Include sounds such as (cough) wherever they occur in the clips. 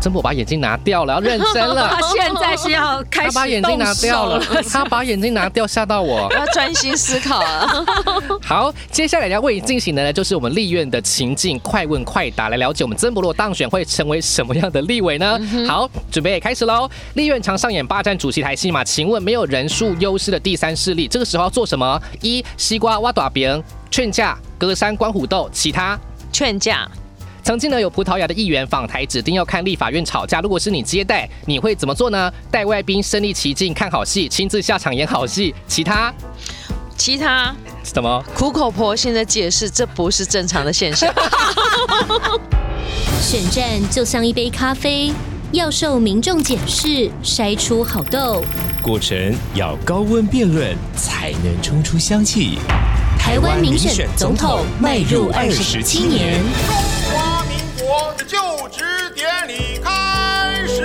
曾博把眼镜拿掉了，要认真了 (laughs) 他。现在是要开始他把眼镜拿掉了，他把眼镜拿掉，吓到我我。要专心思考啊！(laughs) 好，接下来要为你进行的呢，就是我们立院的情境快问快答，来了解我们曾博若当选会成为什么样的立委呢？好，准备开始喽。立院常上演霸占主席台戏嘛？请问没有人数优势的第三势力，这个时候要做什么？一、西瓜挖大饼，劝架，隔山观虎斗，其他。劝架，曾经呢，有葡萄牙的议员访台，指定要看立法院吵架。如果是你接待，你会怎么做呢？带外宾身临其境看好戏，亲自下场演好戏。其他其他什么？苦口婆心的解释，这不是正常的现象。(laughs) 选战就像一杯咖啡，要受民众检视，筛出好豆。过程要高温辩论，才能冲出香气。台湾民选总统迈入二十七年，国的就职典礼开始。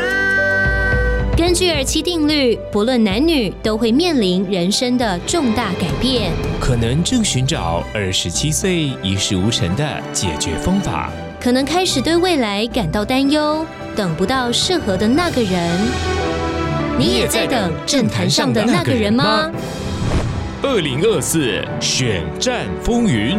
根据二七定律，不论男女都会面临人生的重大改变。可能正寻找二十七岁一事无成的解决方法。可能开始对未来感到担忧，等不到适合的那个人。你也在等政坛上的那个人吗？二零二四选战风云，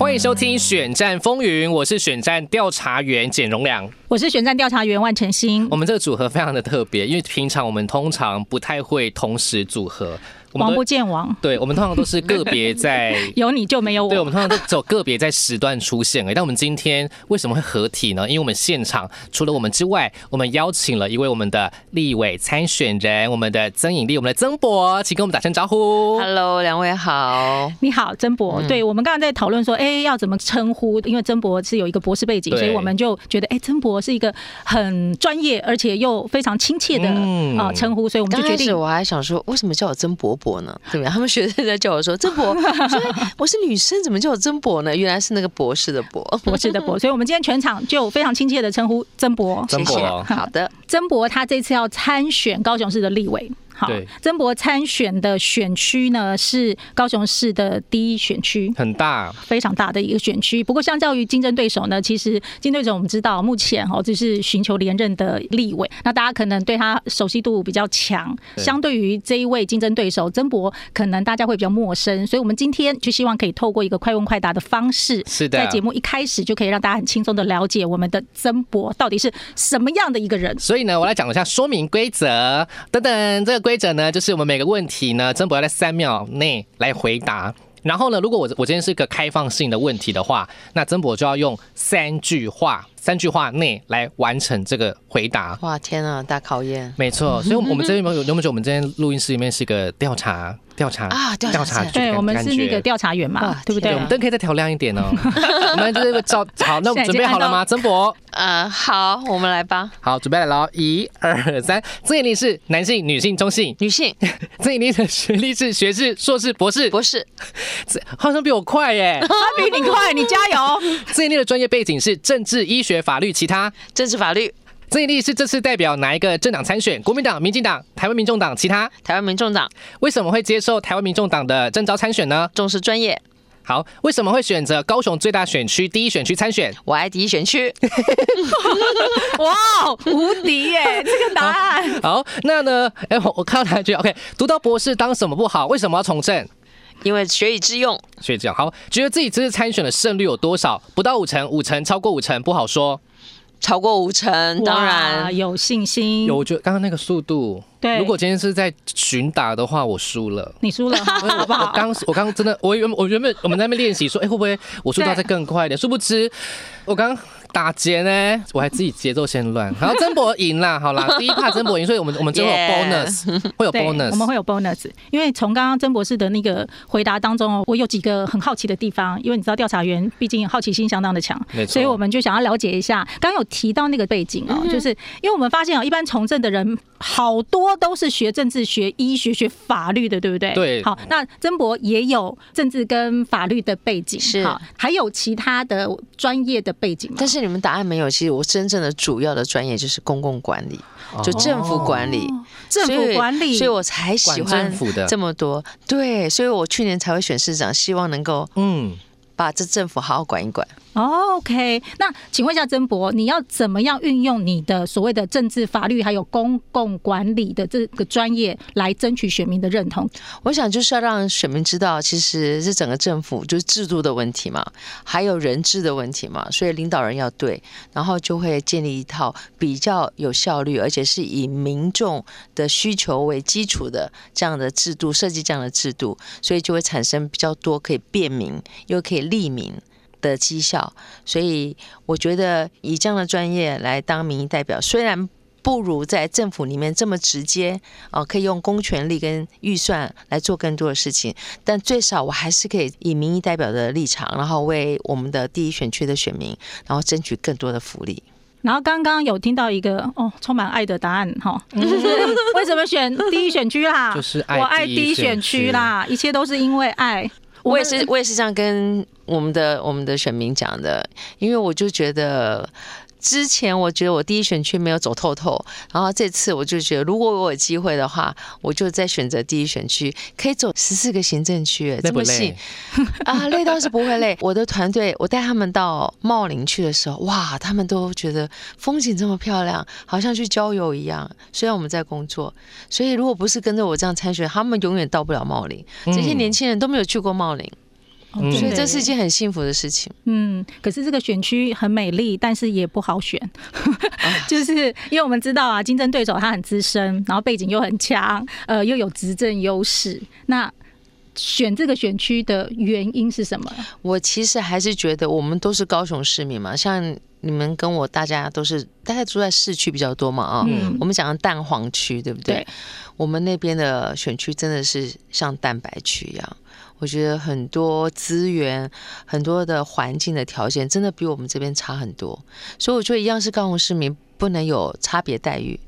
欢迎收听《选战风云》，我是选战调查员简荣良。我是选战调查员万晨星我，们这个组合非常的特别，因为平常我们通常不太会同时组合，我们王不见王，对，我们通常都是个别在。(laughs) 有你就没有我对，我我。们通常都走个别在时段出现哎。但我们今天为什么会合体呢？因为我们现场除了我们之外，我们邀请了一位我们的立委参选人，我们的曾颖丽，我们的曾博，请跟我们打声招呼。Hello，两位好。你好，曾博。嗯对我们刚刚在讨论说，哎，要怎么称呼？因为曾博是有一个博士背景，所以我们就觉得，哎，曾博是一个很专业而且又非常亲切的嗯啊称呼，所以我们就决定我还想说，为什么叫我曾伯伯呢？怎么样？他们学生在叫我说曾伯，我说哎我是女生，怎么叫我曾伯呢？原来是那个博士的博。博士的博，(laughs) 所以我们今天全场就非常亲切的称呼曾伯。谢谢。好的，曾伯他这次要参选高雄市的立委。好对，曾博参选的选区呢是高雄市的第一选区。很大，非常大的一个选区，不过相较于竞争对手呢，其实竞争对手我们知道目前哦就是寻求连任的立委，那大家可能对他熟悉度比较强，对相对于这一位竞争对手曾博，可能大家会比较陌生，所以我们今天就希望可以透过一个快问快答的方式，是的在节目一开始就可以让大家很轻松的了解我们的曾博到底是什么样的一个人。所以呢，我来讲一下说明规则。等等，这个规则呢，就是我们每个问题呢，曾博要在三秒内来回答。然后呢，如果我我今天是一个开放性的问题的话，那曾博就要用三句话，三句话内来完成这个回答。哇天啊，大考验。没错，所以，我们这边有没有有没有觉得我们今天录音室里面是一个调查调查啊调查对，我们是那个调查员嘛哇，对，不对我？们灯可以再调亮一点哦。(laughs) 我们就是照好，那我们准备好了吗？曾博，呃，好，我们来吧。好，准备来了，一二三。曾颖丽是男性、女性、中性。女性 (laughs) 曾颖丽的学历是学士、硕士、博士，博士，这好像比我快耶。(laughs) 他比你快，你加油！曾颖丽的专业背景是政治、医学、法律，其他。政治法律，曾颖丽是这次代表哪一个政党参选？国民党、民进党、台湾民众党，其他。台湾民众党为什么会接受台湾民众党的征召参选呢？重视专业，好，为什么会选择高雄最大选区第一选区参选？我爱第一选区。(laughs) 哇，无敌耶！(laughs) 这个答案。好，那呢？哎，我我看到哪一句？OK，读到博士当什么不好？为什么要从政？因为学以致用，学以致用好，觉得自己这次参选的胜率有多少？不到五成，五成，超过五成不好说。超过五成，当然有信心。有，我觉得刚刚那个速度，对如果今天是在巡打的话，我输了。你输了，(laughs) 好不我好？刚我刚真的，我原我原本我们在那边练习说，哎、会不会我速度再更快一点？殊不知我刚打结呢，我还自己节奏先乱。然后曾博赢啦，(laughs) 好啦，第一趴曾博赢，所以我们我们最后有 (laughs) bonus，会有，bonus，我们会有 bonus，因为从刚刚曾博士的那个回答当中哦，我有几个很好奇的地方，因为你知道调查员毕竟好奇心相当的强没，错所以我们就想要了解一下。刚刚有提到那个背景哦，就是因为我们发现哦，一般从政的人好多都是学政治、学医学、学法律的，对不对？对好，那曾博也有政治跟法律的背景，是好，还有其他的专业的背景吗？但是你们答案没有。其实我真正的主要的专业就是公共管理，就政府管理，政府管理，所以我才喜欢政府的这么多。对，所以我去年才会选市长，希望能够嗯。把这政府好好管一管。哦 OK，那请问一下曾博，你要怎么样运用你的所谓的政治、法律还有公共管理的这个专业来争取选民的认同？我想就是要让选民知道，其实是整个政府就是制度的问题嘛，还有人治的问题嘛，所以领导人要对，然后就会建立一套比较有效率，而且是以民众的需求为基础的这样的制度，设计这样的制度，所以就会产生比较多可以便民又可以利民。的绩效，所以我觉得以这样的专业来当民意代表，虽然不如在政府里面这么直接哦，可以用公权力跟预算来做更多的事情，但最少我还是可以以民意代表的立场，然后为我们的第一选区的选民，然后争取更多的福利。然后刚刚有听到一个哦，充满爱的答案哈，就是 (laughs) 为什么选第一选区啦？就是我爱第一选区啦，一切都是因为爱。我也是，我也是这样跟我们的我们的选民讲的，因为我就觉得。之前我觉得我第一选区没有走透透，然后这次我就觉得，如果我有机会的话，我就再选择第一选区，可以走十四个行政区，这么细啊，累倒是不会累。我的团队，我带他们到茂林去的时候，哇，他们都觉得风景这么漂亮，好像去郊游一样。虽然我们在工作，所以如果不是跟着我这样参选，他们永远到不了茂林。这些年轻人都没有去过茂林。所以这是一件很幸福的事情。嗯，可是这个选区很美丽，但是也不好选，(laughs) 就是因为我们知道啊，竞争对手他很资深，然后背景又很强，呃，又有执政优势。那选这个选区的原因是什么？我其实还是觉得，我们都是高雄市民嘛，像你们跟我，大家都是大概住在市区比较多嘛啊。嗯。我们讲蛋黄区，对不对？我们那边的选区真的是像蛋白区一样。我觉得很多资源、很多的环境的条件，真的比我们这边差很多。所以我觉得一样是高雄市民，不能有差别待遇。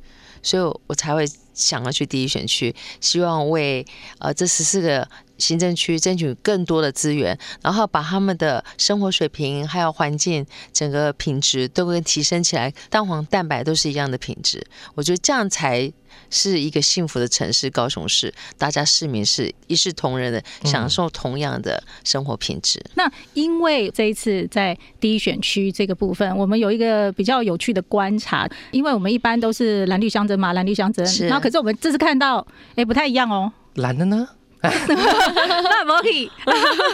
所以我才会想要去第一选区，希望为呃这十四个行政区争取更多的资源，然后把他们的生活水平还有环境整个品质都会提升起来，蛋黄蛋白都是一样的品质。我觉得这样才。是一个幸福的城市，高雄市，大家市民是一视同仁的，享受同样的生活品质。那因为这一次在第一选区这个部分，我们有一个比较有趣的观察，因为我们一般都是蓝绿相争嘛，蓝绿相争，然后可是我们这次看到，哎，不太一样哦，蓝的呢？(laughs) 那不可以，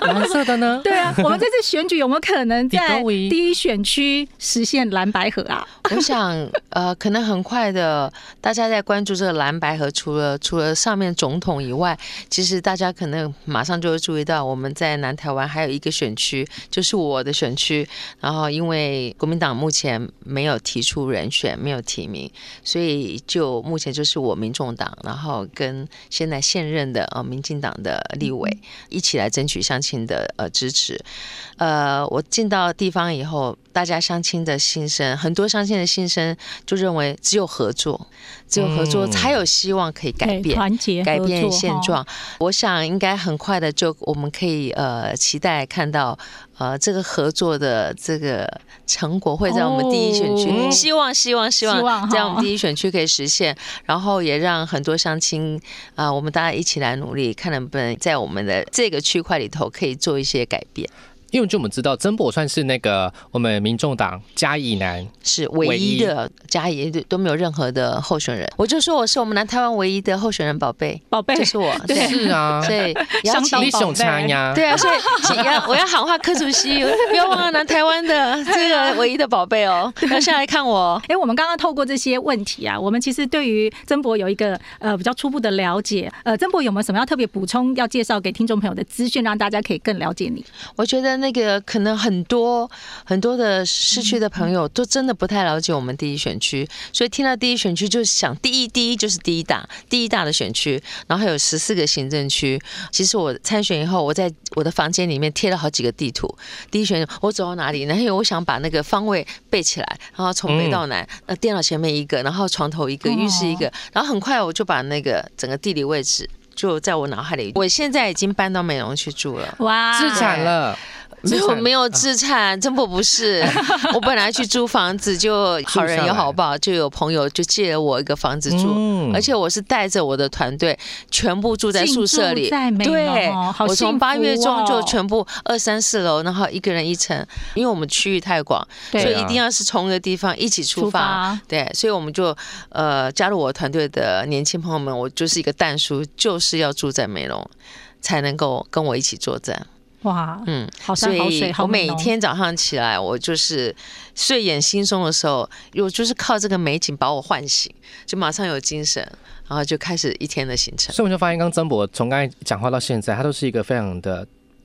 蓝色的呢？对啊，我们这次选举有没有可能在第一选区实现蓝白河啊？我想，呃，可能很快的，大家在关注这个蓝白河，除了除了上面总统以外，其实大家可能马上就会注意到，我们在南台湾还有一个选区，就是我的选区。然后，因为国民党目前没有提出人选，没有提名，所以就目前就是我民众党，然后跟现在现任的呃民进。党的立委一起来争取乡亲的呃支持，呃，我进到地方以后，大家相亲的心声，很多相亲的心声就认为只有合作，只有合作才有希望可以改变团结改变现状。我想应该很快的就我们可以呃期待看到。呃，这个合作的这个成果会在我们第一选区，希望希望希望在我们第一选区可以实现，然后也让很多相亲啊，我们大家一起来努力，看能不能在我们的这个区块里头可以做一些改变。因为就我们知道，曾博算是那个我们民众党嘉义南是唯一的嘉义都没有任何的候选人，我就说我是我们南台湾唯一的候选人，宝贝。宝贝。就是我，(laughs) 是啊，所以相当宝贝。呀，对啊，所以要我要喊话柯主席，不要忘了南台湾的这个唯一的宝贝哦，要下来看我。哎，我们刚刚透过这些问题啊，我们其实对于曾博有一个呃比较初步的了解，呃，曾博有没有什么要特别补充要介绍给听众朋友的资讯，让大家可以更了解你？我觉得。那个可能很多很多的市区的朋友都真的不太了解我们第一选区，所以听到第一选区就想第一第一就是第一大第一大的选区，然后还有十四个行政区。其实我参选以后，我在我的房间里面贴了好几个地图，第一选我走到哪里，然后我想把那个方位背起来，然后从北到南，那电脑前面一个，然后床头一个，浴室一个，然后很快我就把那个整个地理位置就在我脑海里。我现在已经搬到美容去住了，哇，自产了。没有没有自产，真不不是。(laughs) 我本来去租房子，就好人有好报，就有朋友就借了我一个房子住，而且我是带着我的团队全部住在宿舍里。对，我从八月中就全部二三四楼，然后一个人一层，因为我们区域太广，所以一定要是从一个地方一起出发。对，所以我们就呃加入我团队的年轻朋友们，我就是一个蛋叔，就是要住在美容，才能够跟我一起作战。哇，嗯，好山好水，我每天早上起来，我就是睡眼惺忪的时候，我就是靠这个美景把我唤醒，就马上有精神，然后就开始一天的行程。所以我就发现，刚曾博从刚才讲话到现在，他都是一个非常的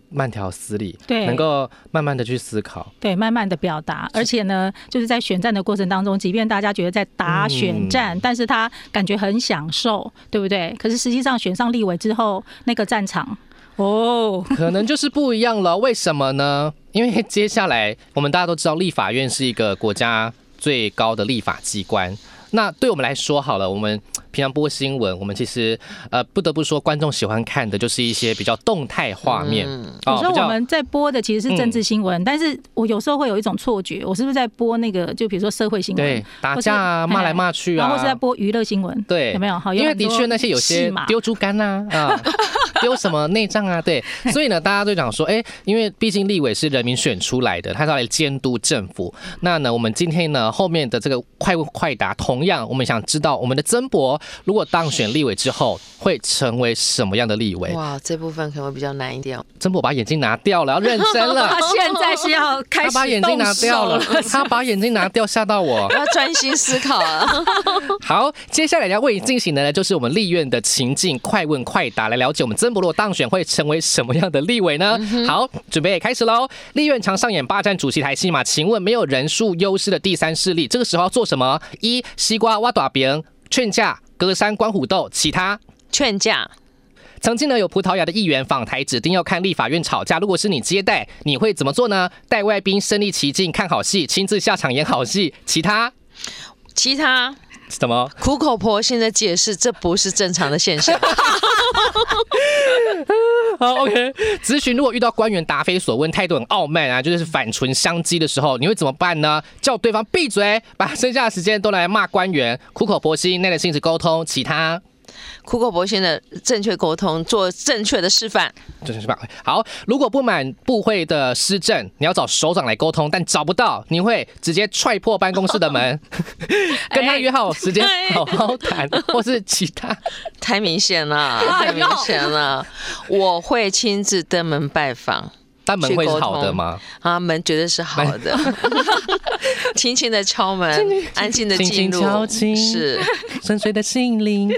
慢条斯理，对，能够慢慢的去思考，对，慢慢的表达。而且呢，就是在选战的过程当中，即便大家觉得在打选战，但是他感觉很享受，对不对？可是实际上选上立委之后，那个战场。哦，可能就是不一样了。为什么呢？因为接下来我们大家都知道，立法院是一个国家最高的立法机关。那对我们来说，好了，我们平常播新闻，我们其实呃不得不说，观众喜欢看的就是一些比较动态画面。有时候我们在播的其实是政治新闻，但是我有时候会有一种错觉，我是不是在播那个就比如说社会新闻，对，打架啊，骂来骂去啊，或是在播娱乐新闻，对，有没有？好，因为的确那些有些丢猪肝呐啊。(laughs) 丢什么内脏啊？对，(laughs) 所以呢，大家都讲说，哎，因为毕竟立委是人民选出来的，他是来监督政府。那呢，我们今天呢后面的这个快问快答，同样我们想知道，我们的曾博如果当选立委之后，会成为什么样的立委？哇，这部分可能会比较难一点。曾博把眼镜拿掉了，要认真了。他现在是要开始他把眼镜拿掉了，他把眼镜拿掉，吓到我。我要专心思考了。(laughs) 好，接下来要为你进行的呢，就是我们立院的情境快问快答，来了解我们曾。部落当选会成为什么样的立委呢？好，准备开始喽！立院常上演霸占主席台戏码，请问没有人数优势的第三势力，这个时候要做什么？一西瓜挖大饼，劝架；隔山观虎斗，其他劝架。曾经呢有葡萄牙的议员访台，指定要看立法院吵架。如果是你接待，你会怎么做呢？带外宾身临其境看好戏，亲自下场演好戏。其他，其他。什么？苦口婆心的解释，这不是正常的现象。(laughs) 好，OK。咨询如果遇到官员答非所问、态度很傲慢啊，就是反唇相讥的时候，你会怎么办呢？叫对方闭嘴，把剩下的时间都来骂官员，苦口婆心、耐着性子沟通。其他。苦口婆心的正确沟通，做正确的示范。正确示范。好，如果不满部会的施政，你要找首长来沟通，但找不到，你会直接踹破办公室的门，(laughs) 跟他约好时间好好谈，或是其他。太明显了，太明显了。我会亲自登门拜访。但门会是好的吗？啊，门绝对是好的。(laughs) 轻轻的敲门，安静的进入，是深邃的心灵。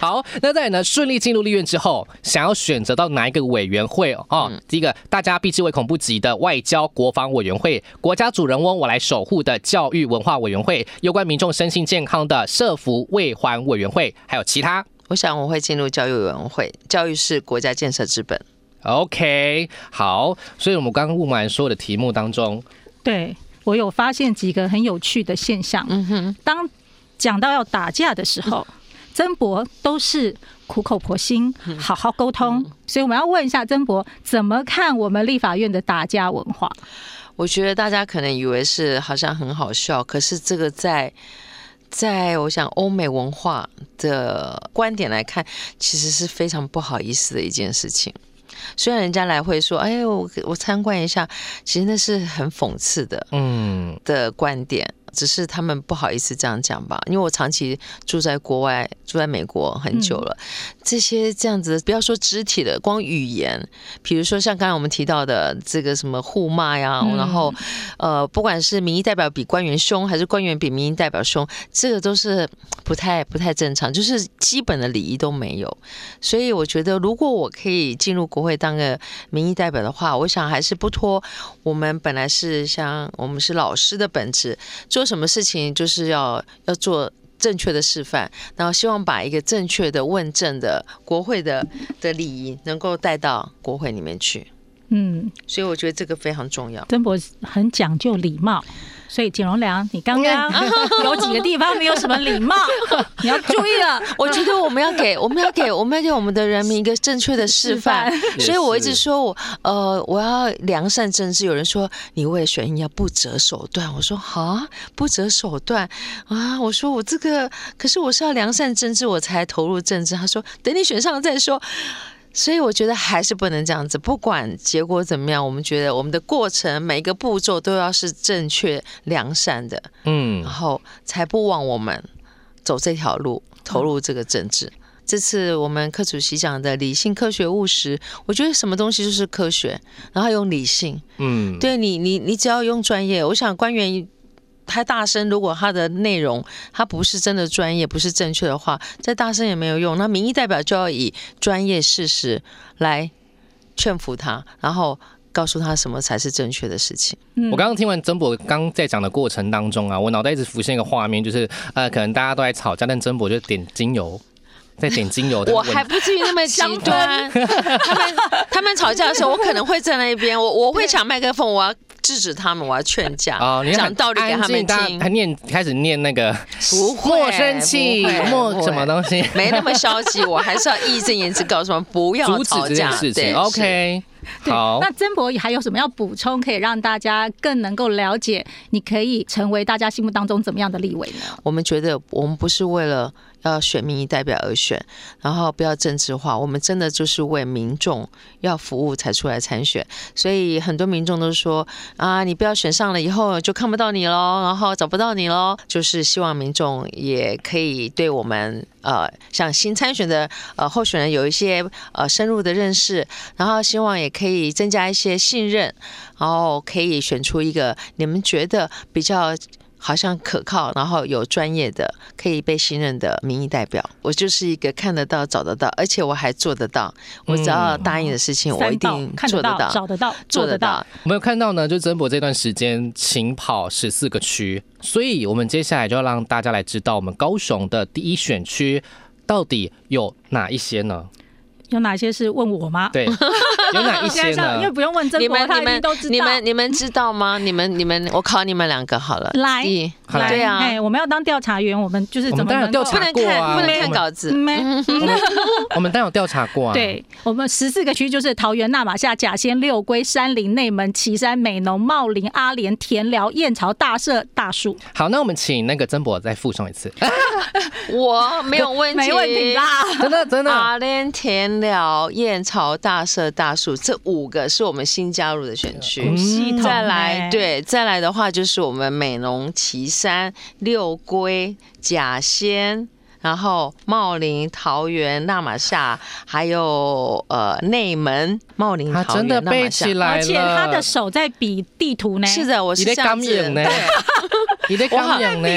好，那在呢顺利进入立院之后，想要选择到哪一个委员会哦？第一个大家避之唯恐不及的外交国防委员会，国家主人翁我来守护的教育文化委员会，有关民众身心健康的社福卫环委员会，还有其他。我想我会进入教育委员会，教育是国家建设之本。OK，好，所以我们刚刚问完所有的题目当中，对我有发现几个很有趣的现象。嗯哼，当讲到要打架的时候，曾博都是苦口婆心，好好沟通。所以我们要问一下曾博，怎么看我们立法院的打架文化？我觉得大家可能以为是好像很好笑，可是这个在在我想欧美文化的观点来看，其实是非常不好意思的一件事情。虽然人家来会说，哎，我我参观一下，其实那是很讽刺的，嗯，的观点。只是他们不好意思这样讲吧，因为我长期住在国外，住在美国很久了。这些这样子，不要说肢体的，光语言，比如说像刚才我们提到的这个什么互骂呀，然后呃，不管是民意代表比官员凶，还是官员比民意代表凶，这个都是不太不太正常，就是基本的礼仪都没有。所以我觉得，如果我可以进入国会当个民意代表的话，我想还是不脱我们本来是像我们是老师的本质。做什么事情就是要要做正确的示范，然后希望把一个正确的问政的国会的的礼仪能够带到国会里面去。嗯，所以我觉得这个非常重要。曾博很讲究礼貌。所以简荣良，你刚刚 (laughs) 有几个地方没有什么礼貌，(laughs) 你要注意了。我觉得我们要给 (laughs) 我们要给我们要给我们的人民一个正确的示范。所以我一直说我呃我要良善政治。有人说你为了选赢要不择手段，我说啊不择手段啊，我说我这个可是我是要良善政治我才投入政治。他说等你选上了再说。所以我觉得还是不能这样子，不管结果怎么样，我们觉得我们的过程每一个步骤都要是正确良善的，嗯，然后才不枉我们走这条路，投入这个政治。这次我们科主席讲的理性、科学、务实，我觉得什么东西就是科学，然后用理性，嗯，对你，你你只要用专业，我想官员。太大声，如果他的内容他不是真的专业，不是正确的话，再大声也没有用。那民意代表就要以专业事实来劝服他，然后告诉他什么才是正确的事情。我刚刚听完曾博刚在讲的过程当中啊，我脑袋一直浮现一个画面，就是呃，可能大家都在吵架，但曾博就点精油，在点精油的。我还不至于那么极端。他们他们吵架的时候，我可能会在那一边，我我会抢麦克风，我要。制止他们，我要劝架啊！讲道理给他们听。还念开始念那个，不莫生气，莫什么东西，没那么消极。我还是要义正言辞告诉他们，不要 (laughs) 阻止这件事情。OK，好。那曾博还有什么要补充，可以让大家更能够了解，你可以成为大家心目当中怎么样的立委呢？我们觉得，我们不是为了。要选民意代表而选，然后不要政治化。我们真的就是为民众要服务才出来参选。所以很多民众都说啊，你不要选上了以后就看不到你喽，然后找不到你喽。就是希望民众也可以对我们呃，像新参选的呃候选人有一些呃深入的认识，然后希望也可以增加一些信任，然后可以选出一个你们觉得比较。好像可靠，然后有专业的、可以被信任的民意代表。我就是一个看得到、找得到，而且我还做得到。我只要答应的事情，我一定做得到、找得到、做得到。我们有看到呢，就曾博这段时间勤跑十四个区，所以我们接下来就要让大家来知道我们高雄的第一选区到底有哪一些呢？有哪些是问我吗？对，(laughs) 有哪一些呢？因为不用问曾博，他们都知道。你们你们知道吗？你们你们，我考你们两个好了。来，来，对啊，我们要当调查员，我们就是怎么调查过啊？不能看稿子。没，(laughs) 我们当有调查过啊。对，我们十四个区就是桃园、纳马夏、甲仙、六龟、山林、内门、旗山、美浓、茂林、阿莲、田寮、燕巢、大社、大树。好，那我们请那个曾博再复诵一次。(laughs) 我没有问题，没问题啦，真的真的。阿莲田。了燕巢大社大树这五个是我们新加入的选区，再来对再来的话就是我们美浓旗山六龟甲仙，然后茂林桃园纳马夏，还有呃内门茂林桃园纳马夏，而且他的手在比地图呢，是的，我是这样子呢。(laughs) 你的刚养呢？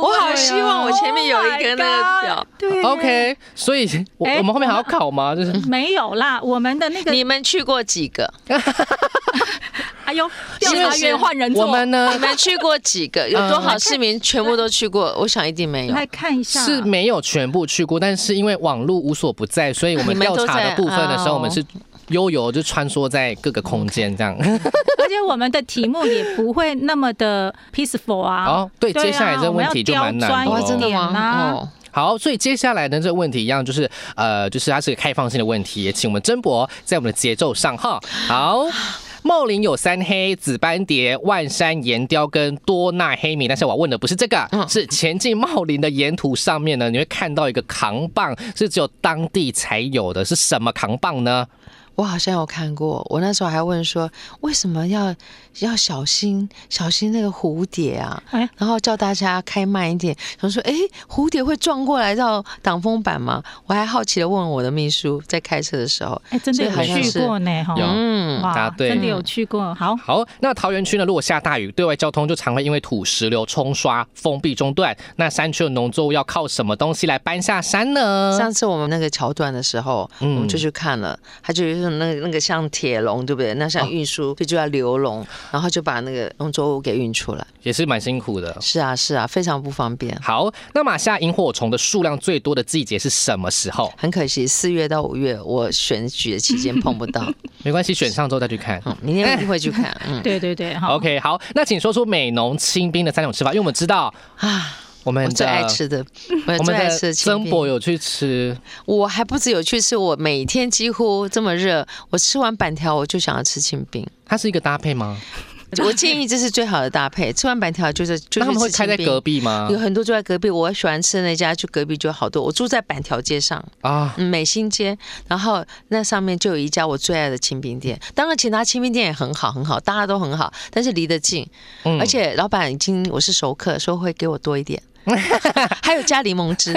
我好希望我前面有一个那个表。对，OK。所以，我我们后面还要考吗？就是没有啦。我们的那个，你们去过几个？(laughs) 哎呦，调查员换人做。我们呢？你们去过几个？有多少市民全部都去过？我想一定没有。来看一下，是没有全部去过，但是因为网络无所不在，所以我们调查的部分的时候，我们是。悠游就穿梭在各个空间这样，而且我们的题目也不会那么的 peaceful 啊。(laughs) 哦，对，接下来这个问题就蛮难的，真的吗？好，所以接下来呢，这个问题一样，就是呃，就是它是个开放性的问题，请我们曾博在我们的节奏上哈。好，茂林有三黑紫斑蝶、万山岩雕跟多纳黑米，但是我问的不是这个，是前进茂林的沿途上面呢，你会看到一个扛棒，是只有当地才有的，是什么扛棒呢？我好像有看过，我那时候还问说，为什么要要小心小心那个蝴蝶啊？然后叫大家开慢一点。想说，哎，蝴蝶会撞过来到挡风板吗？我还好奇的问我的秘书，在开车的时候，哎，真的有去过呢，哈，嗯，哇，真的有去过。好，好，那桃园区呢，如果下大雨，对外交通就常会因为土石流冲刷封闭中断。那山区的农作物要靠什么东西来搬下山呢？上次我们那个桥段的时候，我们就去看了，他就是。就是那个那个像铁笼，对不对？那像运输，就就要流笼，然后就把那个农作物给运出来。也是蛮辛苦的。是啊，是啊，非常不方便。好，那马下萤火虫的数量最多的季节是什么时候？很可惜，四月到五月我选举的期间碰不到。(laughs) 没关系，选上之后再去看。嗯，明天一定会去看。嗯，(laughs) 对对对，好 OK，好，那请说出美浓清冰的三种吃法，因为我们知道啊，我们我最爱吃的，我我们最爱吃的清冰曾博有去吃，我还不止有去吃，我每天几乎这么热，我吃完板条我就想要吃清冰。它是一个搭配吗？我建议这是最好的搭配，吃完板条就是就那他们会开在隔壁吗有？很多住在隔壁，我喜欢吃的那家，就隔壁就好多。我住在板条街上，啊，嗯，美心街，然后那上面就有一家我最爱的清冰店。当然，其他清冰店也很好，很好，大家都很好，但是离得近，嗯而且老板已经我是熟客，说会给我多一点，(laughs) 还有加柠檬汁。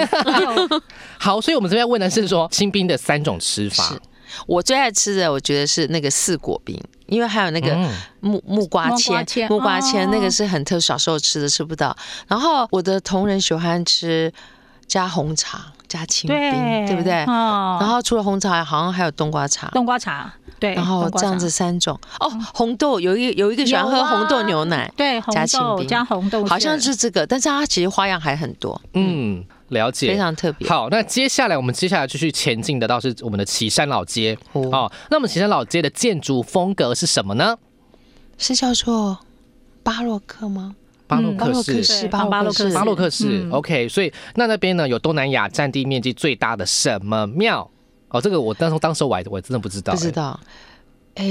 (laughs) 好，所以我们这边问的是说清冰的三种吃法是。我最爱吃的，我觉得是那个四果冰，因为还有那个嗯木木瓜木瓜签，签木瓜签哦那个是很特，小时候吃的吃不到。然后我的同仁喜欢吃加红茶加清冰，对不对？哦然后除了红茶，好像还有冬瓜茶。冬瓜茶，对，然后这样子三种哦，红豆有一有一个喜欢喝红豆牛奶，对红加清豆冰加红豆，好像是这个，但是它其实花样还很多，嗯，了解，非常特别。好，那接下来我们接下来继续前进的到是我们的岐山老街哦哦。那我们岐山老街的建筑风格是什么呢？是叫做巴洛克吗？巴洛嗯克式。是巴洛克式巴洛克式巴洛克式、嗯 o k 所以那那边呢有东南亚占地面积最大的什么庙？哦，这个我当时当时我还我真的不知道、哎不知道。哎，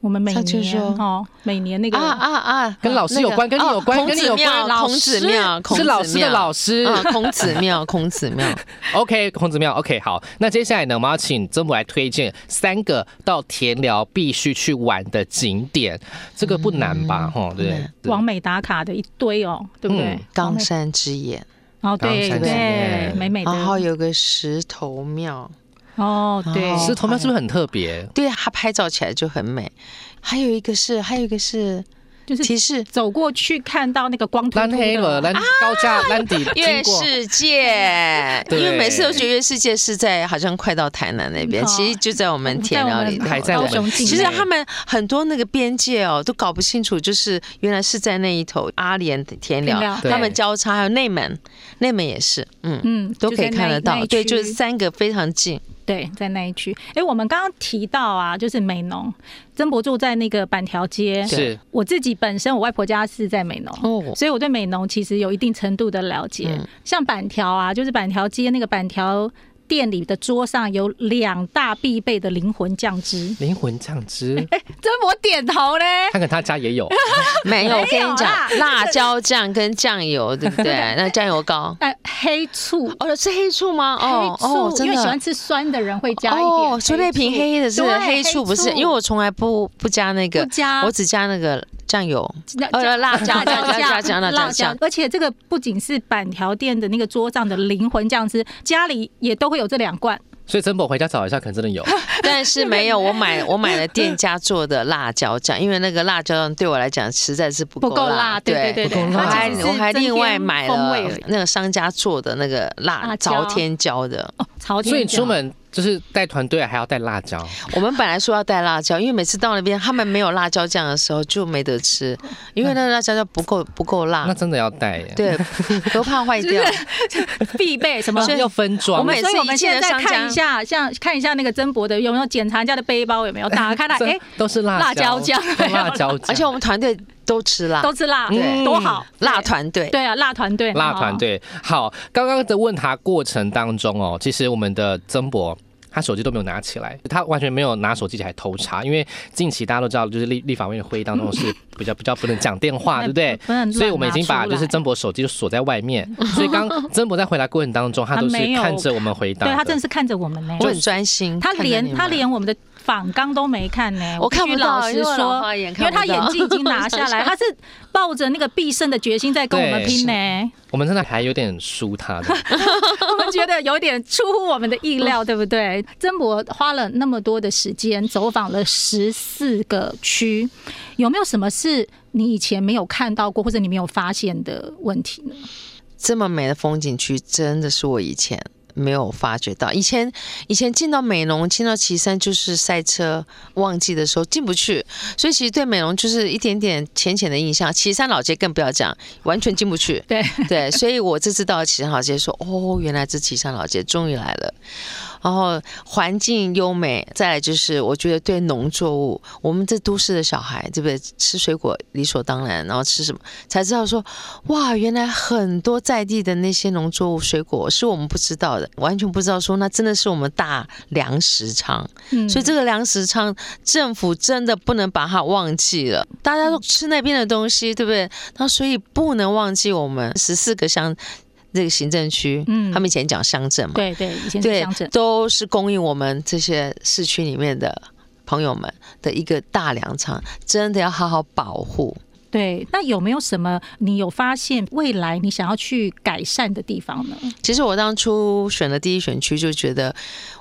我们每年哦，每年那个啊啊啊，跟老师有关跟你有关哦跟你有关孔子庙，孔子庙，孔子是老师的庙老师。啊，孔子庙，(laughs) 孔子庙。OK，孔子庙。OK，好，那接下来呢，我们要请曾母来推荐三个到田寮必须去玩的景点，这个不难吧？哈、对不对？对完美打卡的一堆哦，对不对嗯？冈山之眼，哦，对冈山之对，美美的然后有个石头庙，哦，对，石头庙是不是很特别？对，它拍照起来就很美。还有一个是，还有一个是就是提示走过去看到那个光秃蓝秃黑了，的，蓝高架蓝底月经过。世界，对 (laughs) 因为每次都觉得月世界是在好像快到台南那边，哦其实就在我们田寮里头。还在我们高雄其实他们很多那个边界哦，都搞不清楚，就是原来是在那一头阿莲田寮他们交叉，还有内门，内门也是，嗯，嗯，都可以看得到。对，就是三个非常近。对，在那一区。哎，我们刚刚提到啊，就是美浓，曾博住在那个板条街。是我自己本身，我外婆家是在美浓。哦，所以我对美浓其实有一定程度的了解，嗯像板条啊，就是板条街那个板条店里的桌上有两大必备的灵魂酱汁。灵魂酱汁，哎，(laughs) 这我点头嘞，看看他家也有。(laughs) 没有，我跟你讲，辣椒酱跟酱油，对不对？(laughs) 那酱油膏，哎，黑醋。哦，是黑醋吗？哦，哦，真的因为喜欢。吃酸的人会加一点哦，所以那瓶黑的是黑醋，不是？因为我从来不不加那个不，加，我只加那个酱油。那呃辣椒辣椒辣椒酱辣椒酱而且这个不仅是板条店的那个桌上的灵魂酱汁，家里也都会有这两罐。所以曾博回家找一下，可能真的有。(laughs) 但是没有，我买我买了店家做的辣椒酱，因为那个辣椒酱对我来讲实在是不不够辣辣。对对对对我还我还另外买了风味那个商家做的那个辣朝天椒的。哦，朝天椒所以椒出门就是带团队还要带辣椒。我们本来说要带辣椒，因为每次到那边他们没有辣椒酱的时候就没得吃，因为那个辣椒酱不够不够辣那，真的要带耶。对，(laughs) 都怕坏掉。必备什么？(laughs) 要分装。我每次所以我们现在看一下，像看一下那个曾博的有没有检查人家的背包有没有打开来，这哎，都是辣辣椒酱都辣椒酱，而且我们团队都吃辣，都吃辣，对多好，辣团队。对啊，辣团队，辣团队。好，刚刚的问答过程当中哦，其实我们的曾博。他手机都没有拿起来，他完全没有拿手机起来偷查，因为近期大家都知道，就是立立法院会议当中是 (laughs) 比较比较不能讲电话，对不对？不能所以我们已经把就是曾博手机就锁在外面，所以刚 (laughs) 曾博在回答过程当中，他都是看着我们回答对他真的的。是看着我们呢，我很专心，他连他连我们的访纲都没看呢，我看不必须老实到因为我老说，因为他眼镜已经拿下来，(laughs) 他是抱着那个必胜的决心在跟我们拼呢。我们真的还有点输他的，(laughs) 我们觉得有点出乎我们的意料，(laughs) 对不对？曾博花了那么多的时间，走访了十四个区，有没有什么是你以前没有看到过，或者你没有发现的问题呢？这么美的风景区，真的是我以前没有发觉到。以前以前进到美容，进到岐山就是赛车，旺季的时候进不去，所以其实对美容就是一点点浅浅的印象。岐山老街更不要讲，完全进不去。对对，所以我这次到了岐山老街，说哦，原来这岐山老街终于来了。然后环境优美，再来就是我觉得对农作物，我们这都市的小孩，对不对？吃水果理所当然，然后吃什么才知道说，哇，原来很多在地的那些农作物水果是我们不知道的，完全不知道说，那真的是我们大粮食仓。嗯，所以这个粮食仓，政府真的不能把它忘记了。大家都吃那边的东西，对不对？那所以不能忘记我们十四个乡。这个行政区，嗯，他们以前讲乡镇嘛，对对，以前是乡镇，都是供应我们这些市区里面的朋友们的一个大粮仓，真的要好好保护。对，那有没有什么你有发现未来你想要去改善的地方呢？其实我当初选的第一选区，就觉得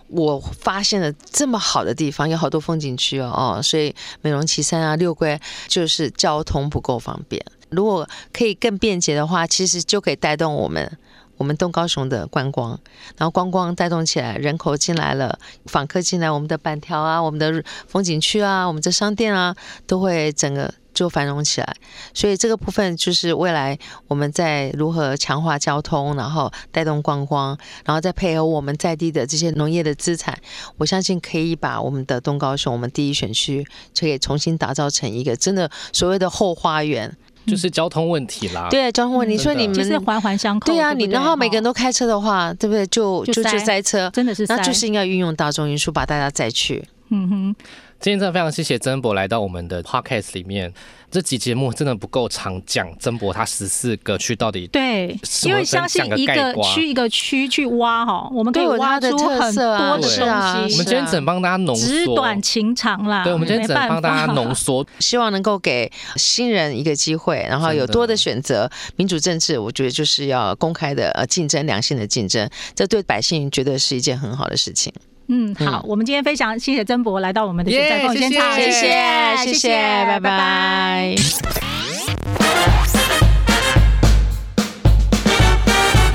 我发现了这么好的地方，有好多风景区哦，哦，所以美容旗山啊、六龟就是交通不够方便。如果可以更便捷的话，其实就可以带动我们我们东高雄的观光，然后观光带动起来，人口进来了，访客进来，我们的板条啊，我们的风景区啊，我们的商店啊，都会整个就繁荣起来。所以这个部分就是未来我们在如何强化交通，然后带动观光，然后再配合我们在地的这些农业的资产，我相信可以把我们的东高雄，我们第一选区，可以重新打造成一个真的所谓的后花园。就是交通问题啦，对交通问题，所以你们就是环环相扣。对啊，你然后每个人都开车的话，对不对？就就就塞。车，真的是，那就是应该运用大众运输把大家载去。嗯哼，今天真的非常谢谢曾博来到我们的 podcast 里面。这集节目真的不够长，讲曾博他十四个区到底对，因为相信一个区一个区去挖哈，我们可以挖出很多的东西。我们今天只帮大家浓缩，纸短情长啦。对，我们今天只帮大家浓缩，(laughs) 希望能够给新人一个机会，然后有多的选择。民主政治，我觉得就是要公开的呃竞争，良性的竞争，这对百姓绝对是一件很好的事情。嗯，好，我们今天非常谢谢曾博来到我们的选战现场，谢谢，谢谢，拜拜。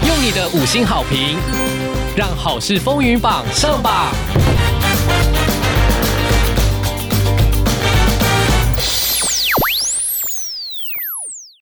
用你的五星好评，让好事风云榜上榜。